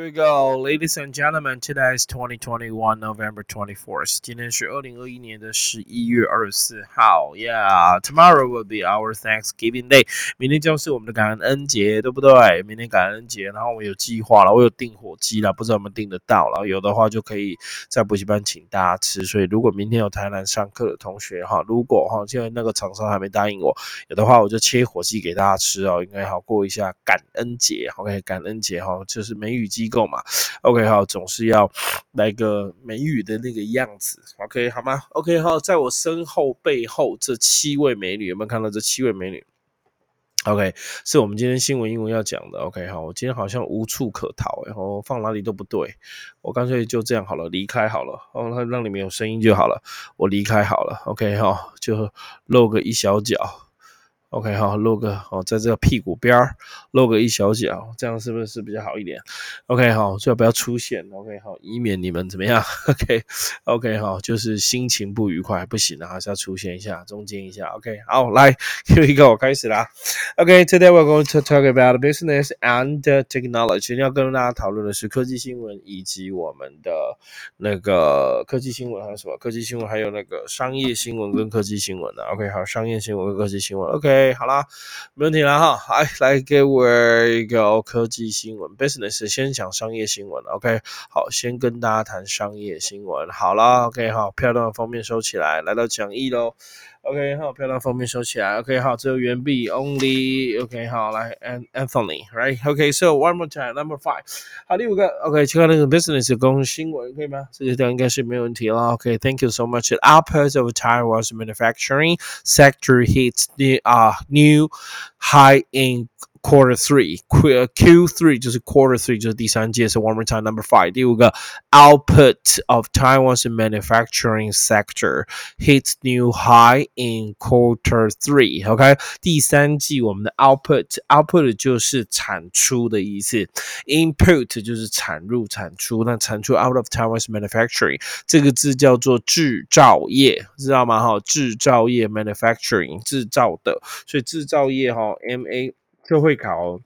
here we go, ladies and gentlemen. Today is 2021 November 24th. 今天是二零二一年的十一月二十四号。Yeah, tomorrow will be our Thanksgiving Day. 明天就是我们的感恩节，对不对？明天感恩节，然后我有计划了，我有订火鸡了，不知道我们订得到了。有的话就可以在补习班请大家吃。所以如果明天有台南上课的同学哈，如果哈现在那个厂商还没答应我，有的话我就切火鸡给大家吃哦，应该好过一下感恩节。OK，感恩节哈，就是梅雨季构嘛。OK，好，总是要来个美语的那个样子。OK，好吗？OK，好，在我身后背后这七位美女，有没有看到这七位美女？OK，是我们今天新闻英文要讲的。OK，好，我今天好像无处可逃，然后放哪里都不对，我干脆就这样好了，离开好了，哦，让你们有声音就好了，我离开好了。OK，好，就露个一小角。OK 好，露个哦，在这个屁股边儿露个一小角，这样是不是比较好一点？OK 好，最好不要出现。OK 好，以免你们怎么样？OK OK 好，就是心情不愉快，不行了，还是要出现一下，中间一下。OK 好，来，Here we go，开始啦。OK，Today we're going to talk about business and technology。今天要跟大家讨论的是科技新闻以及我们的那个科技新闻还有什么？科技新闻还有那个商业新闻跟科技新闻的。OK 好，商业新闻跟科技新闻。OK。好啦，没问题了哈。来，来给我一个科技新闻，business 先讲商业新闻。OK，好，先跟大家谈商业新闻。好啦，OK，好，漂亮的封面收起来，来到讲义喽。OK，好，漂亮封面收起来。OK，好，只有原币 only。OK，好，来，An Anthony，right？OK，so one more time，number five。好，第五个，OK，切换那个 business 公新闻可以吗？这个地方应该是没有问题了。OK，thank you so much. Output of Taiwan's manufacturing sector hits the uh new high in Quarter three, Q Q three 就是 Quarter three 就是第三届是 One more time number five 第五个 Output of Taiwan's manufacturing sector hits new high in Quarter three. OK，第三季我们的 Output Output 就是产出的意思，Input 就是产入产出，那产出 Out of Taiwan's manufacturing 这个字叫做制造业，知道吗？哈，制造业 Manufacturing 制造的，所以制造业哈 M A 就会考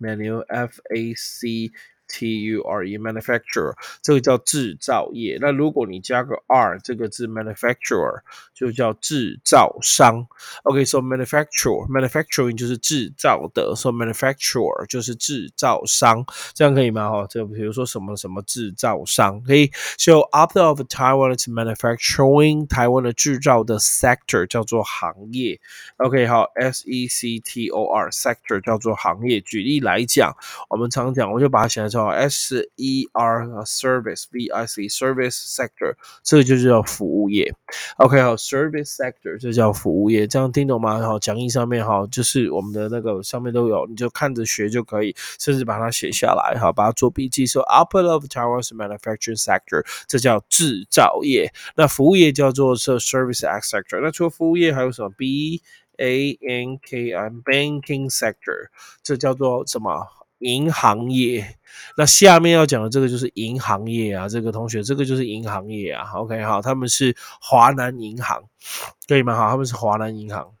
menu F A C。T U R E manufacturer 这个叫制造业。那如果你加个 R 这个字 manufacturer 就叫制造商。OK，so manufacturer manufacturing 就是制造的，so manufacturer 就是制造商，这样可以吗？哈，这比如说什么什么制造商可以。So after of Taiwan's manufacturing，台湾的制造的 sector 叫做行业。OK，好，S E C T O R sector 叫做行业。举例来讲，我们常讲，我就把它写成。叫 S E R service V I C service sector，这个就叫服务业。OK，好，service sector 这叫服务业，这样听懂吗？好，讲义上面好，就是我们的那个上面都有，你就看着学就可以，甚至把它写下来，好，把它做笔记。说 output of Taiwan's manufacturing sector，这叫制造业。那服务业叫做是 service sector。那除了服务业还有什么？B A N K I banking sector，这叫做什么？银行业，那下面要讲的这个就是银行业啊，这个同学，这个就是银行业啊。OK，好，他们是华南银行，可以吗？好，他们是华南银行。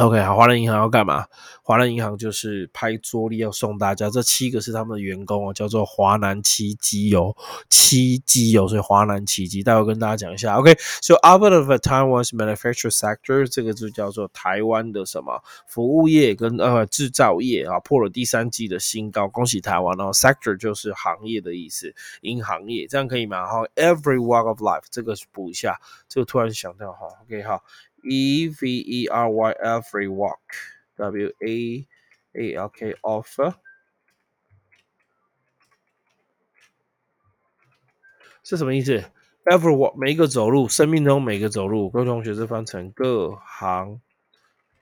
OK，好，华南银行要干嘛？华南银行就是拍桌历要送大家，这七个是他们的员工哦，叫做华南七基油，七基油，所以华南奇迹。待会跟大家讲一下。OK，so out of Taiwan's manufacturing sector，这个就叫做台湾的什么服务业跟呃制造业啊，破了第三季的新高，恭喜台湾哦。Sector 就是行业的意思，银行业，这样可以吗？好，every walk of life，这个补一下，这个突然想到哈，OK，好。E V E R Y every walk W A A L K offer 是什么意思？Every walk 每一个走路，生命中每个走路，各位同学是翻成各行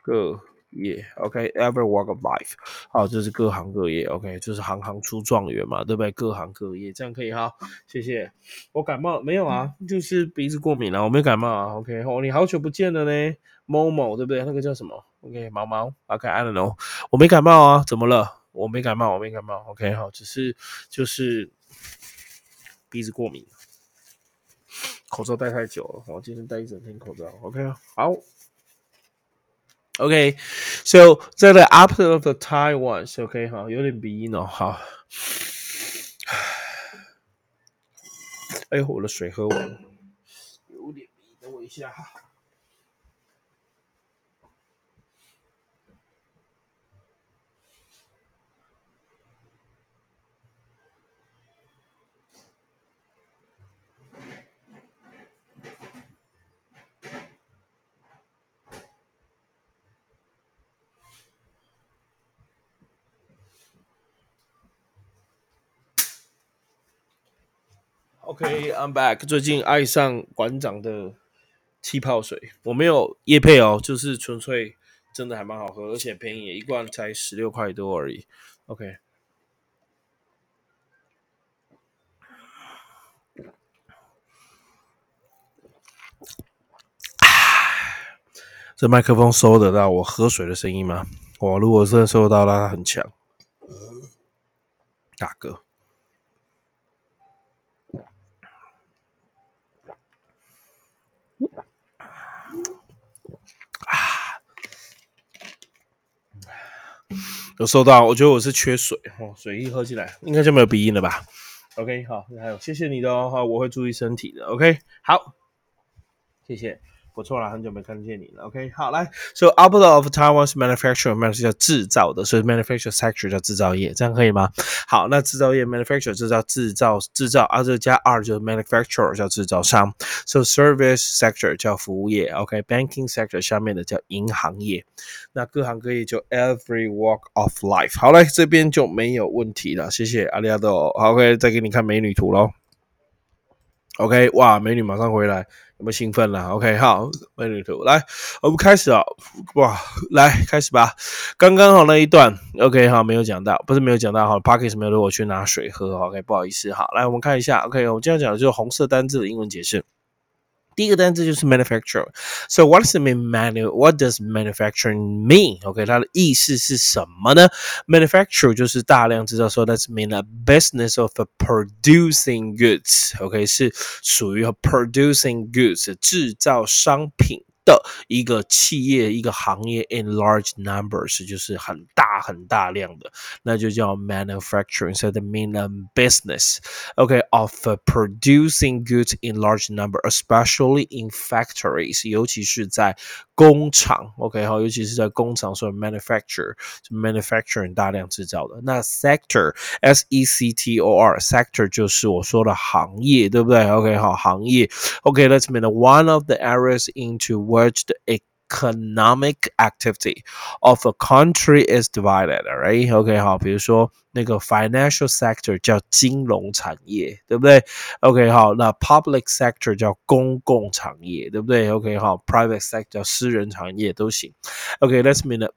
各 业，OK，every walk of life，好，这是各行各业，OK，就是行行出状元嘛，对不对？各行各业，这样可以哈，谢谢。我感冒没有啊？就是鼻子过敏了，我没感冒啊，OK。哦，你好久不见了呢，某某，对不对？那个叫什么？OK，毛毛，OK，I don't know，我没感冒啊，怎么了？我没感冒，我没感冒，OK，好，只是就是鼻子过敏，口罩戴太久了，我今天戴一整天口罩，OK，好。OK，so、the opposite of the Taiwan is OK 哈，有点鼻音哦。好，哎呦，我的水喝完了，有点鼻音，等我一下哈。OK，I'm back。最近爱上馆长的气泡水，我没有叶配哦，就是纯粹真的还蛮好喝，而且便宜，一罐才十六块多而已。OK，这麦克风收得到我喝水的声音吗？我如果真的收到，那很强，大哥。有收到，我觉得我是缺水哦，水一喝进来应该就没有鼻音了吧？OK，好，还有谢谢你的哦，我会注意身体的。OK，好，谢谢。不错了，很久没看见你了。OK，好，来，So out of Taiwan's manufacturing 是叫制造的，所以 manufacturing sector 叫制造业，这样可以吗？好，那制造业 manufacturing 制造制造制造，啊，这加 R 就是 manufacturer 叫制造商。So service sector 叫服务业。OK，banking sector 下面的叫银行业。那各行各业就 every walk of life。好嘞，这边就没有问题了，谢谢阿里阿多。OK，再给你看美女图喽。OK，哇，美女马上回来。有没有兴奋了？OK，好，美女图来，我们开始啊！哇，来开始吧。刚刚好那一段，OK，好，没有讲到，不是没有讲到好。Parkes 没有我去拿水喝，OK，不好意思。好，来我们看一下，OK，我们今天讲的就是红色单字的英文解释。第一个单词就是 manufacture。So what does mean manu? What does manufacturing mean? OK，它的意思是什么呢？Manufacture 就是大量制造，so that's mean a business of producing goods。OK，是属于 producing goods 制造商品。 的一个企业、一个行业，in large numbers 就是很大很大量的，那就叫 manufacturing。So the mean business, okay, of producing goods in large number, especially in factories，尤其是在工厂。OK，好，尤其是在工厂，所以 manufacture 是 manufacturing 大量制造的。那 sector, s e c t o r, sector 就是我说的行业，对不对？OK，好，行业。OK，let's mean one of the areas into which the economic activity of a country is divided, right? OK，好，比如说那个 financial sector 叫金融产业，对不对？OK，好，那 public sector 叫公共产业，对不对？OK，好，private sector 叫私人产业都行。OK，let's mean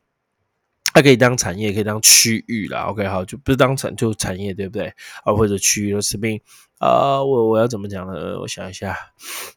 它可以当产业，可以当区域啦。OK，好，就不是当产就产业，对不对？啊，或者区域，let's mean 啊，我我要怎么讲呢？我想一下，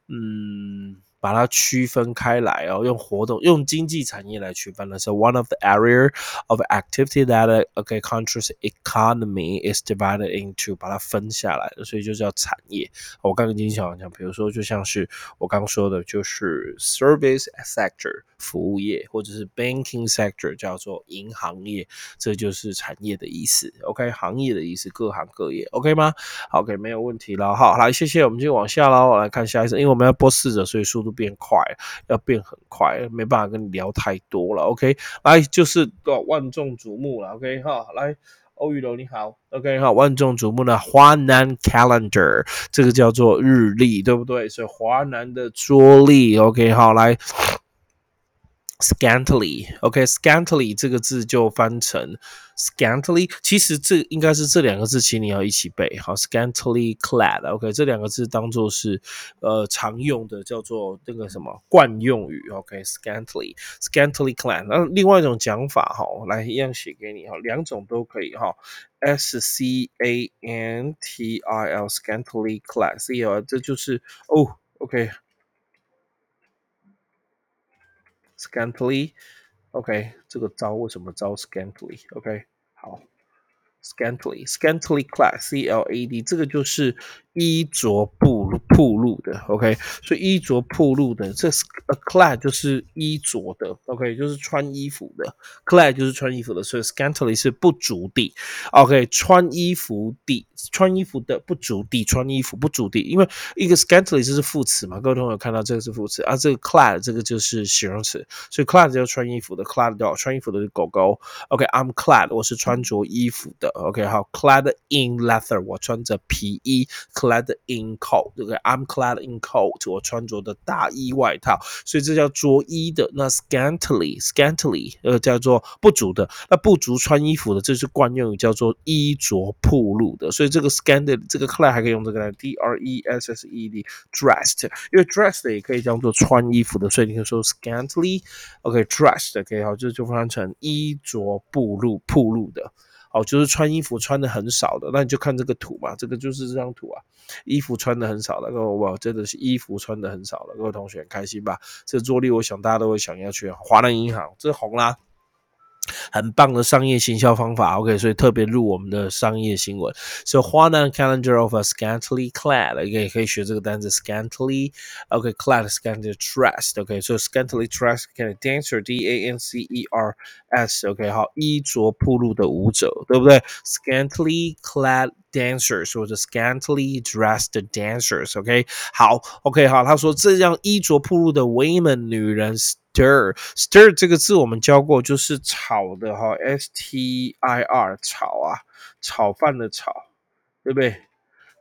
嗯。 把它区分开来哦，用活动、用经济产业来区分的。So one of the area of activity that a country's economy is divided into，把它分下来的，所以就叫产业。我刚刚已经讲讲，比如说就像是我刚说的，就是 service sector 服务业，或者是 banking sector 叫做银行业，这就是产业的意思。OK，行业的意思，各行各业。OK 吗？OK，没有问题了。好，来，谢谢。我们就往下喽，来看下一次，因为我们要播四者，所以速度。变快，要变很快，没办法跟你聊太多了。OK，来就是个万众瞩目了。OK 哈，来欧宇楼你好。OK 哈，万众瞩目的华南 Calendar，这个叫做日历，对不对？所以华南的桌历。OK 好，来。Scantily，OK，Scantily 这个字就翻成 Scantily，其实这应该是这两个字，请你要一起背。好，Scantily clad，OK，这两个字当做是呃常用的叫做那个什么惯用语。OK，Scantily，Scantily clad。那另外一种讲法哈，来一样写给你哈，两种都可以哈。S C A N T I L，Scantily clad，C 啊，这就是哦，OK。Scantily，OK，这个招为什么招 Scantily？OK，好 scantly scantily clad，C L A D，这个就是衣着不铺路的，OK，所以衣着铺路的，这是 a clad 就是衣着的，OK，就是穿衣服的，clad 就是穿衣服的，所以 scantily 是不足地，OK，穿衣服地，穿衣服的不足地，穿衣服不足地，因为一个 scantily 就是副词嘛，各位同学看到这个是副词啊，这个 clad 这个就是形容词，所以 clad 就是穿衣服的，clad 叫穿衣服的狗狗，OK，I'm clad 我是穿着衣服的，OK，好，clad in leather 我穿着皮衣，clad in coat 这个 I'm clad in coat 我穿着的大衣外套，所以这叫着衣的。那 scantily scantily 呃叫做不足的，那不足穿衣服的，这是惯用语，叫做衣着暴露的。所以这个 scantily 这个 clad 还可以用这个来 d r e s s e d dressed，因为 dressed 也可以叫做穿衣服的，所以你可以说 scantily OK dressed 可以好，这就翻成衣着暴露暴露的。哦，就是穿衣服穿的很少的，那你就看这个图嘛，这个就是这张图啊，衣服穿的很少的，各位哇，真的是衣服穿的很少了，各位同学开心吧？这做例，我想大家都会想要去华南银行，这红啦。很棒的商业行销方法，OK，所以特别入我们的商业新闻。So Huanan calendar of a scantily clad，OK，可以学这个单词 scantily，OK，clad，scantily dressed，OK，so scantily dressed 可以 dancer，D A N C E R S，OK，好，衣着暴露的舞者，对不对？Scantily clad dancers 或者 scantily dressed dancers，OK，好，OK，好，他说这样衣着暴露的 women 女人。 stir stir 这个字我们教过，就是炒的哈，s t i r 炒啊，炒饭的炒，对不对？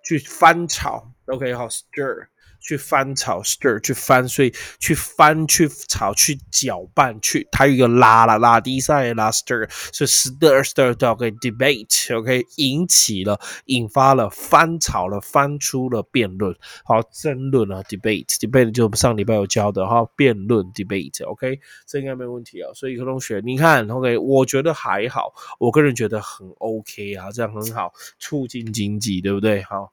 去翻炒，OK 好，stir。去翻炒 stir 去翻，所以去翻去炒去搅拌去，它有一个拉了拉低赛拉 stir，所以 stir stir 到 OK debate OK 引起了引发了翻炒了翻出了辩论，好争论啊 debate debate 就上礼拜有教的哈辩论 debate OK 这应该没问题啊，所以何同学你看 OK 我觉得还好，我个人觉得很 OK 啊，这样很好，促进经济对不对？好。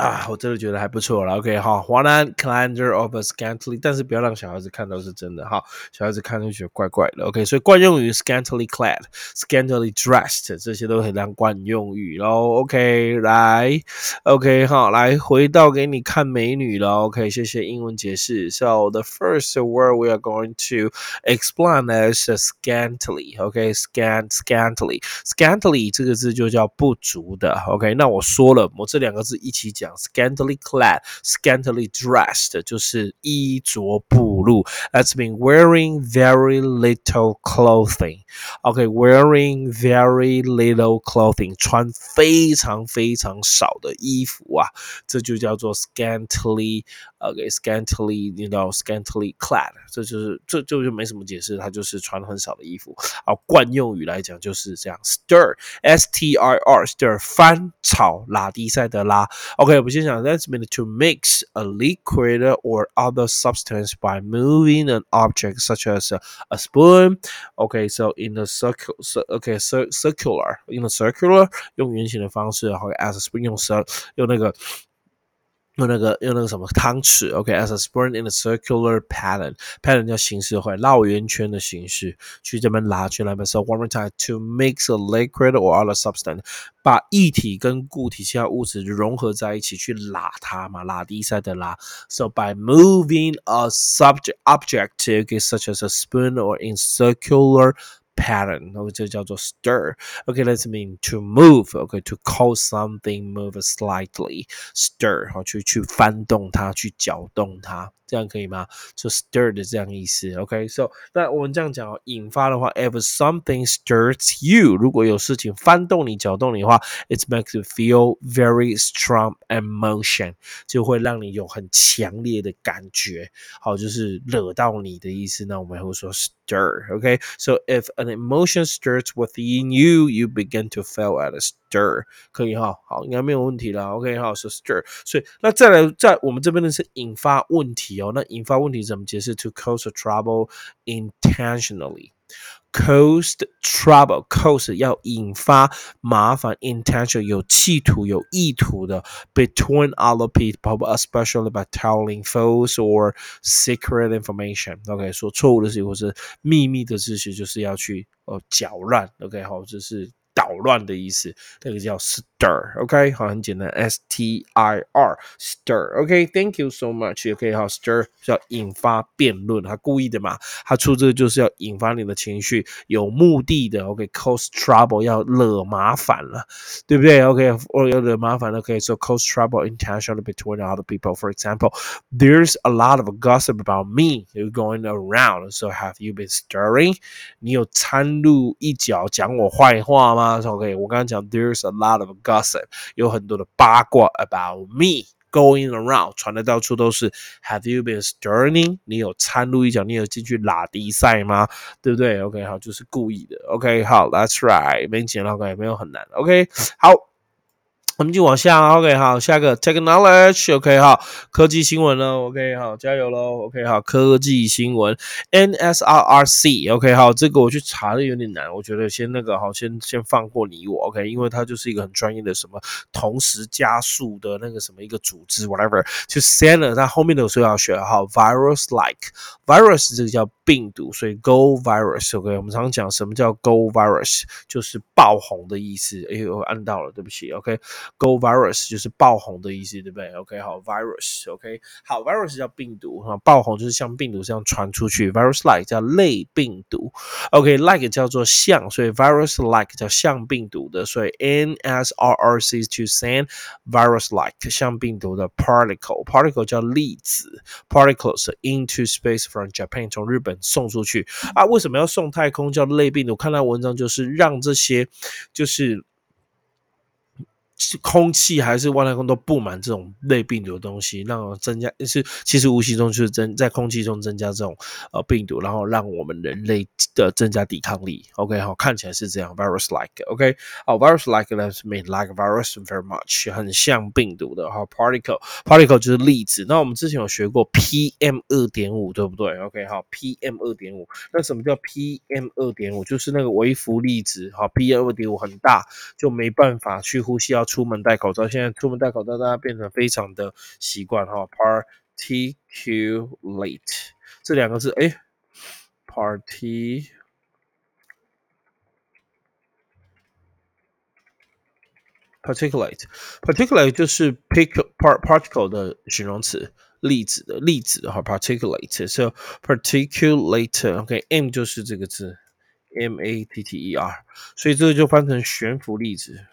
啊，我真的觉得还不错了。OK，好，华南 c l a n d e r of a scantily，但是不要让小孩子看到是真的哈，小孩子看就觉得怪怪的。OK，所以惯用语 scantily clad，scantily dressed，这些都很当惯用语喽。OK，来，OK，好，来回到给你看美女了。OK，谢谢英文解释。So the first word we are going to explain is scantily。OK，scant scantily，scantily 这个字就叫不足的。OK，那我说了，我这两个字一起。讲scantily clad, scantily dressed 就是衣着暴露。That's mean wearing very little clothing. Okay, wearing very little clothing，穿非常非常少的衣服啊，这就叫做 scantily。Okay, scantily, you know, scantily clad，这就是这就就没什么解释，它就是穿很少的衣服。啊，惯用语来讲就是这样，stir, s t i r, stir 翻炒拉低赛的拉。OK。 Okay, 我们先讲，that's mean to mix a liquid or other substance by moving an object such as a, a spoon. Okay, so in the circle, so, okay, cir circular, in the circular 用圆形的方式，然后 as a spoon 用 cir 用那个。 用那个用那个什么汤匙，OK，as a spoon in a circular pattern，pattern 叫形式会绕圆圈的形式，去这边拉去那边。So one more time to mix a liquid or other substance，把液体跟固体其他物质融合在一起，去拉它嘛，拉低赛的拉。So by moving a subject object, okay, such as a spoon or in circular pattern，然后这叫做 stir。OK，let's mean to move。OK，to cause something move slightly。stir，好，去去翻动它，去搅动它。 这样可以吗？就 stir 的这样意思，OK？So 那我们这样讲哦，引发的话，if something stirs you，如果有事情翻动你、搅动你的话，it makes you feel very strong emotion，就会让你有很强烈的感觉，好，就是惹到你的意思。那我们会说 stir，OK？So if an emotion stirs within you, you begin to feel at a stir，可以哈，好，应该没有问题了，OK？好，是 stir。所以那再来，在我们这边的是引发问题。有那引发问题怎么解释？To cause trouble intentionally。cause trouble cause 要引发麻烦，intention 有企图有意图的，between other people, especially by telling false or secret information。OK，说错误的事情或是秘密的事情，就是要去呃搅乱。OK，好，这是 捣乱的意思，那个叫 s。stir，OK，好，很简单，S T I R，stir，OK，Thank you so much，OK，好，stir 是要引发辩论，他故意的嘛，他出这个就是要引发你的情绪，有目的的，OK，cause trouble 要惹麻烦了，对不对？OK，或要惹麻烦，OK，so cause trouble intentionally between other people，for example，there's a lot of gossip about me going around，so have you been stirring？你有掺入一脚讲我坏话吗？OK，我刚刚讲 there's a lot of gossip， 有很多的八卦 about me going around，传的到处都是。Have you been stirring？你有掺入一脚，你有进去拉迪赛吗？对不对？OK，好，就是故意的。OK，好，That's right，没钱了，OK，没有很难。OK，好。我们就往下，OK，好，下一个 technology，OK，好，科技新闻了，OK，好，加油喽，OK，好，科技新闻，NSRRC，OK，好，这个我去查的有点难，我觉得先那个好，先先放过你我，OK，因为它就是一个很专业的什么同时加速的那个什么一个组织，whatever，就 Santa，它后面的时候要学好，virus-like，virus 这个叫病毒，所以 go virus，OK，我们常讲什么叫 go virus，就是爆红的意思，哎，我按到了，对不起，OK。Go virus 就是爆红的意思，对不对？OK，好，virus，OK，好，virus 叫病毒哈，爆红就是像病毒这样传出去。Virus-like 叫类病毒，OK，like 叫做像，所以 virus-like 叫像病毒的，所以 NSRRC to send virus-like 像病毒的 particle，particle 叫粒子，particles into space from Japan 从日本 送出去啊？为什么要送太空叫类病毒？看到文章就是让这些就是。空气还是外太空都布满这种类病毒的东西，让增加是其实无形中就是增在空气中增加这种呃病毒，然后让我们人类的增加抵抗力。OK，好，看起来是这样，virus like。OK，好，virus like that's mean like virus very much，很像病毒的。好，particle，particle 就是粒子。那我们之前有学过 PM 二点五，对不对？OK，好，PM 二点五。那什么叫 PM 二点五？就是那个微浮粒子。好，PM 二点五很大，就没办法去呼吸，要。出门戴口罩，现在出门戴口罩，大家变成非常的习惯哈。Particulate 这两个字，哎，particulate，particulate 就是 pick part particle 的形容词，粒子的粒子哈。particulate so particulate，OK，m 就是这个字，m a t t e r，所以这个就翻成悬浮粒子。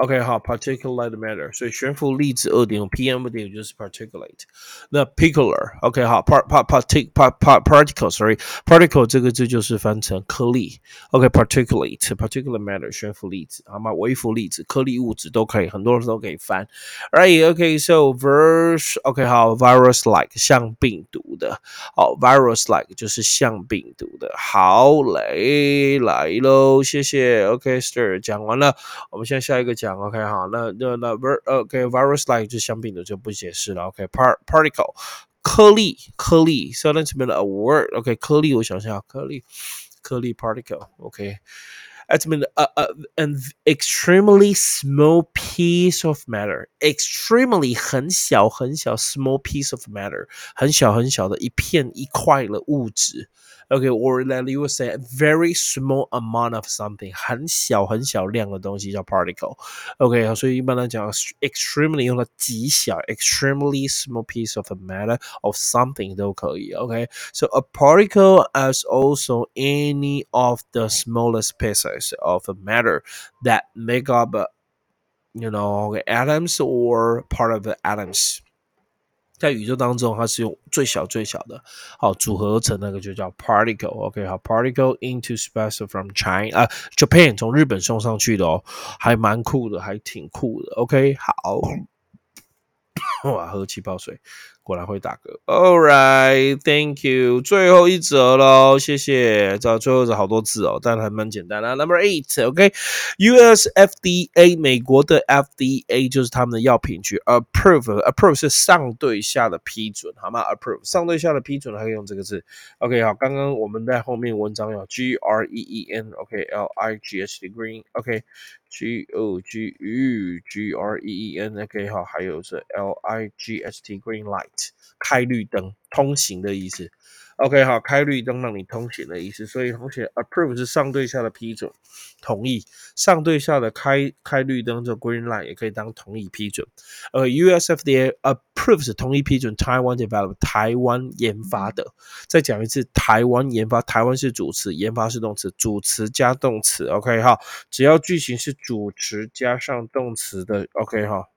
OK，好，particulate matter，所以悬浮粒子二点五 PM 二点五就是 particulate。那 particular，OK，好，part part partic part part particle，sorry，particle 这个字就是翻成颗粒。OK，particulate，particular matter，悬浮粒子，好吗？微浮粒子、颗粒物质都可以，很多人都可以翻。Right，OK，so verse，OK，好，virus-like 像病毒的，好，virus-like 就是像病毒的。好嘞，来喽，谢谢。OK，Sir，讲完了，我们现在下一个。讲 OK 好，那那那 vir OK virus like 就相病毒就不解释了 OK part particle 颗粒颗粒，so that's been a word OK 颗粒我想想颗粒颗粒 particle OK it's been a, a an extremely small piece of matter extremely 很小很小 small piece of matter 很小很小的一片一块的物质。 Okay, or that you would say a very small amount of something，很小很小量的东西叫 particle。OK，所以一般来讲，extremely 用了极小，extremely small piece of a matter of something 都可以。OK，so a particle is also any of the smallest pieces of a matter that make up, you know, atoms or part of the atoms. 在宇宙当中，它是用最小最小的，好组合成那个就叫 particle。OK，好，particle into space from China 啊，Japan 从日本送上去的哦，还蛮酷的，还挺酷的。OK，好，哇，喝气泡水。果然会打嗝。All right, thank you。最后一则喽，谢谢。这最后是好多字哦，但还蛮简单的。Number eight, OK。U.S. FDA 美国的 FDA 就是他们的药品局，approve approve 是上对下的批准，好吗？approve 上对下的批准还可以用这个字。OK，好，刚刚我们在后面文章有 G R E E N，OK，L I G H T green，OK。G O G U G R E E N OK 好，还有是 L I G H T Green Light 开绿灯通行的意思。OK，好，开绿灯让你通行的意思。所以同学，approve 是上对下的批准、同意。上对下的开开绿灯，这 green light 也可以当同意批准。呃，USFDA approves 同意批准 Taiwan develop 台湾研发的。再讲一次，台湾研发，台湾是主词，研发是动词，主词加动词。OK，好，只要句型是主词加上动词的，OK，哈。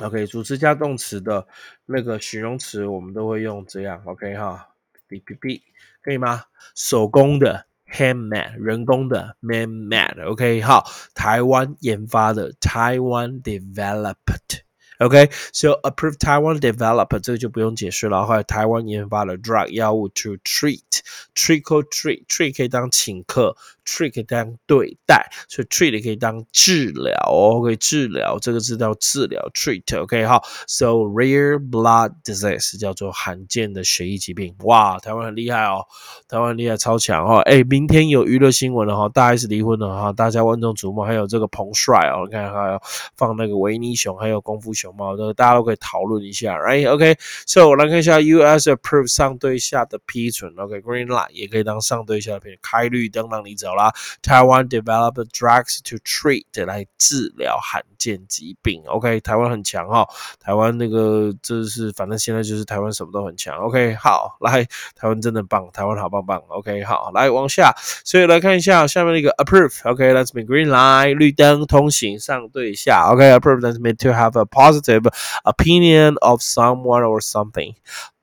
OK，主词加动词的那个形容词，我们都会用这样。OK 哈，B B B，可以吗？手工的 handmade，人工的 man made。OK，好，台湾研发的 Taiwan developed。OK，so approved Taiwan developed 这个就不用解释了。后来台湾研发了 drug 药物 to treat，treat or treat，treat 可以当请客，treat 可以当对待，所以 treat 可以当治疗哦，可以治疗这个字叫治疗 treat。OK，好，so rare blood disease 叫做罕见的血液疾病。哇，台湾很厉害哦，台湾厉害超强哦。哎，明天有娱乐新闻了哈，大 S 离婚了哈，大家万众瞩目。还有这个彭帅哦，你看还有放那个维尼熊，还有功夫熊。猫，这个，大家都可以讨论一下，right？OK，so 我来看一下，US approve 上对下的批准，OK，green light 也可以当上对下的批准，开绿灯让你走啦。Taiwan develop drugs to treat 来治疗罕见疾病，OK，台湾很强哈，台湾那个这是反正现在就是台湾什么都很强，OK，好，来，台湾真的棒，台湾好棒棒，OK，好，来往下，所以来看一下下面那个 approve。OK，let's mean green light 绿灯通行上对下，OK，approve that's mean to have a positive opinion of someone or something.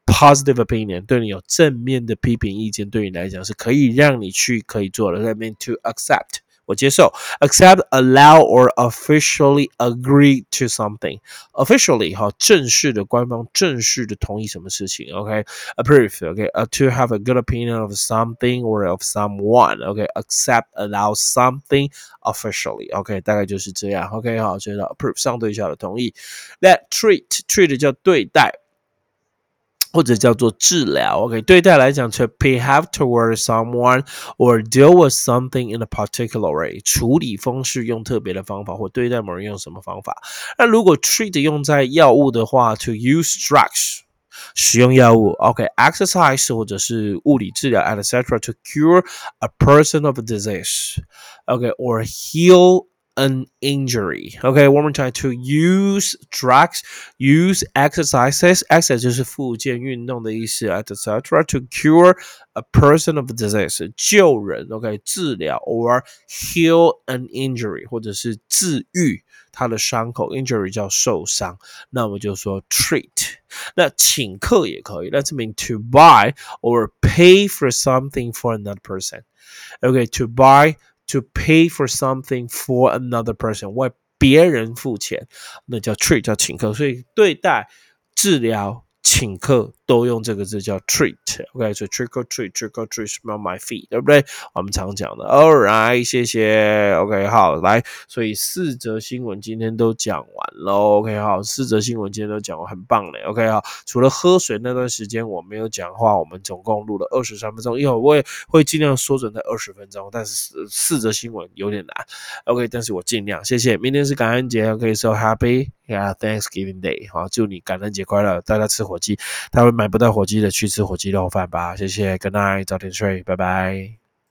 Positive opinion 对你有正面的批评意见，对你来讲是可以让你去可以做的。That mean to accept 我接受，accept, allow or officially agree to something. Officially 哈，正式的、官方、正式的同意什么事情？OK，approve. OK, uh, to have a good opinion of something or of someone. OK, accept, allow something officially. OK，大概就是这样。OK，好，知道 approve 上对下的同意。That treat treat 叫对待。 或者叫做治疗，OK，对待来讲，to behave towards someone or deal with something in a particular way，处理方式用特别的方法，或对待某人用什么方法。那如果 treat 用在药物的话，to use drugs，使用药物，OK，exercise 或者是物理治疗，etc. to cure a person of a disease，OK，or heal an injury. Okay, one more time. To use drugs, use exercises. Exercise 就是复健运动的意思，etc. To cure a person of disease，救人，OK，治疗 or heal an injury，或者是治愈他的伤口，injury 叫受伤，那我们就说 treat。那请客也可以，Let's mean to buy or pay for something for another person. Okay, to buy To pay for something for another person，为别人付钱，那叫 treat，叫请客。所以对待、治疗、请客。都用这个字叫 treat，OK，所以 trick or treat，trick or treat，smell my feet，对不对？我们常讲的，All right，谢谢，OK，好，来，所以四则新闻今天都讲完了，OK，好，四则新闻今天都讲完，很棒嘞，OK，好，除了喝水那段时间我没有讲话，我们总共录了二十三分钟，因为我也会尽量缩短在二十分钟，但是四四则新闻有点难，OK，但是我尽量，谢谢。明天是感恩节，OK，so happy Yeah, Thanksgiving Day，好，祝你感恩节快乐，大家吃火鸡，他们。买不到火鸡的，去吃火鸡肉饭吧。谢谢，good night，早点睡，拜拜。